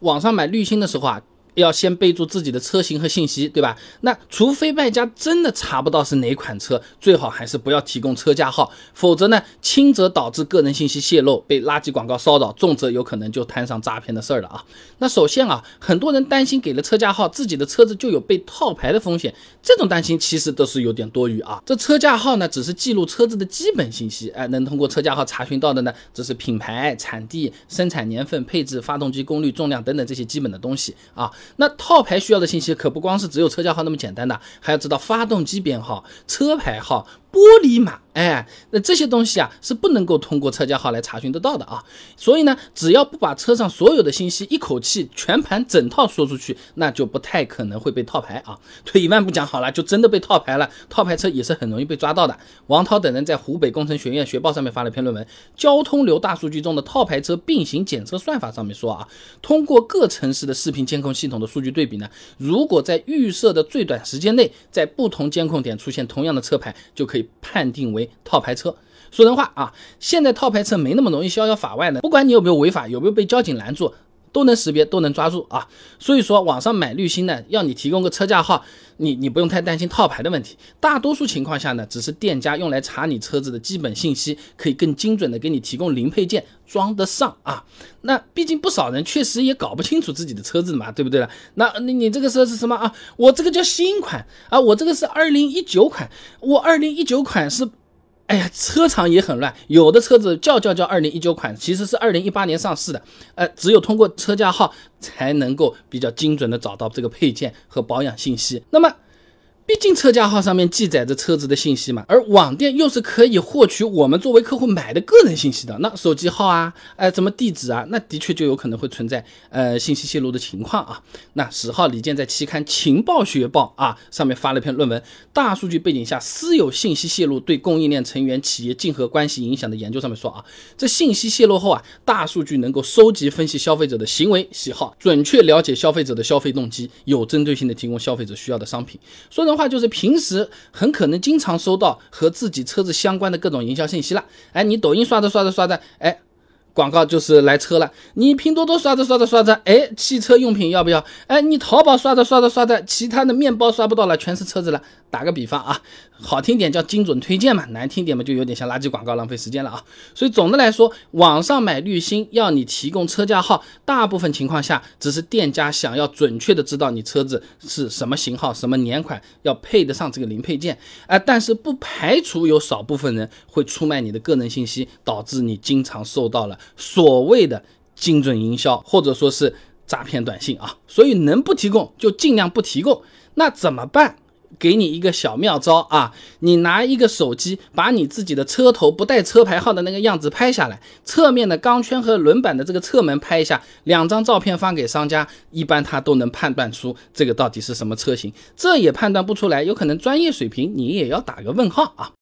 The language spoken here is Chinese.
网上买滤芯的时候啊。要先备注自己的车型和信息，对吧？那除非卖家真的查不到是哪款车，最好还是不要提供车架号，否则呢，轻则导致个人信息泄露，被垃圾广告骚扰；重则有可能就摊上诈骗的事儿了啊。那首先啊，很多人担心给了车架号，自己的车子就有被套牌的风险，这种担心其实都是有点多余啊。这车架号呢，只是记录车子的基本信息，哎，能通过车架号查询到的呢，只是品牌、产地、生产年份、配置、发动机功率、重量等等这些基本的东西啊。那套牌需要的信息可不光是只有车架号那么简单的，还要知道发动机编号、车牌号。玻璃码，哎，那这些东西啊是不能够通过车架号来查询得到的啊。所以呢，只要不把车上所有的信息一口气全盘整套说出去，那就不太可能会被套牌啊。退一万步讲，好了，就真的被套牌了，套牌车也是很容易被抓到的。王涛等人在湖北工程学院学报上面发了篇论文，《交通流大数据中的套牌车并行检测算法》上面说啊，通过各城市的视频监控系统的数据对比呢，如果在预设的最短时间内，在不同监控点出现同样的车牌，就可以。判定为为套牌车。说人话啊，现在套牌车没那么容易逍遥法外的，不管你有没有违法，有没有被交警拦住，都能识别，都能抓住啊。所以说，网上买滤芯呢，要你提供个车架号，你你不用太担心套牌的问题。大多数情况下呢，只是店家用来查你车子的基本信息，可以更精准的给你提供零配件，装得上啊。那毕竟不少人确实也搞不清楚自己的车子嘛，对不对了？那你你这个车是什么啊？我这个叫新款啊，我这个是二零一九款，我二零一九款是。哎呀，车厂也很乱，有的车子叫叫叫二零一九款，其实是二零一八年上市的。呃，只有通过车架号才能够比较精准的找到这个配件和保养信息。那么。毕竟车架号上面记载着车子的信息嘛，而网店又是可以获取我们作为客户买的个人信息的。那手机号啊，哎，什么地址啊，那的确就有可能会存在呃信息泄露的情况啊。那十号李健在期刊《情报学报》啊上面发了篇论文，《大数据背景下私有信息泄露对供应链成员企业竞合关系影响的研究》上面说啊，这信息泄露后啊，大数据能够收集分析消费者的行为喜好，准确了解消费者的消费动机，有针对性的提供消费者需要的商品。说人话就是平时很可能经常收到和自己车子相关的各种营销信息了，哎，你抖音刷着刷着刷着，哎，广告就是来车了；你拼多多刷着刷着刷着，哎，汽车用品要不要？哎，你淘宝刷着刷着刷着，其他的面包刷不到了，全是车子了。打个比方啊，好听点叫精准推荐嘛，难听点嘛就有点像垃圾广告，浪费时间了啊。所以总的来说，网上买滤芯要你提供车架号，大部分情况下只是店家想要准确的知道你车子是什么型号、什么年款，要配得上这个零配件。哎，但是不排除有少部分人会出卖你的个人信息，导致你经常受到了所谓的精准营销或者说是诈骗短信啊。所以能不提供就尽量不提供。那怎么办？给你一个小妙招啊！你拿一个手机，把你自己的车头不带车牌号的那个样子拍下来，侧面的钢圈和轮板的这个侧门拍一下，两张照片发给商家，一般他都能判断出这个到底是什么车型。这也判断不出来，有可能专业水平你也要打个问号啊！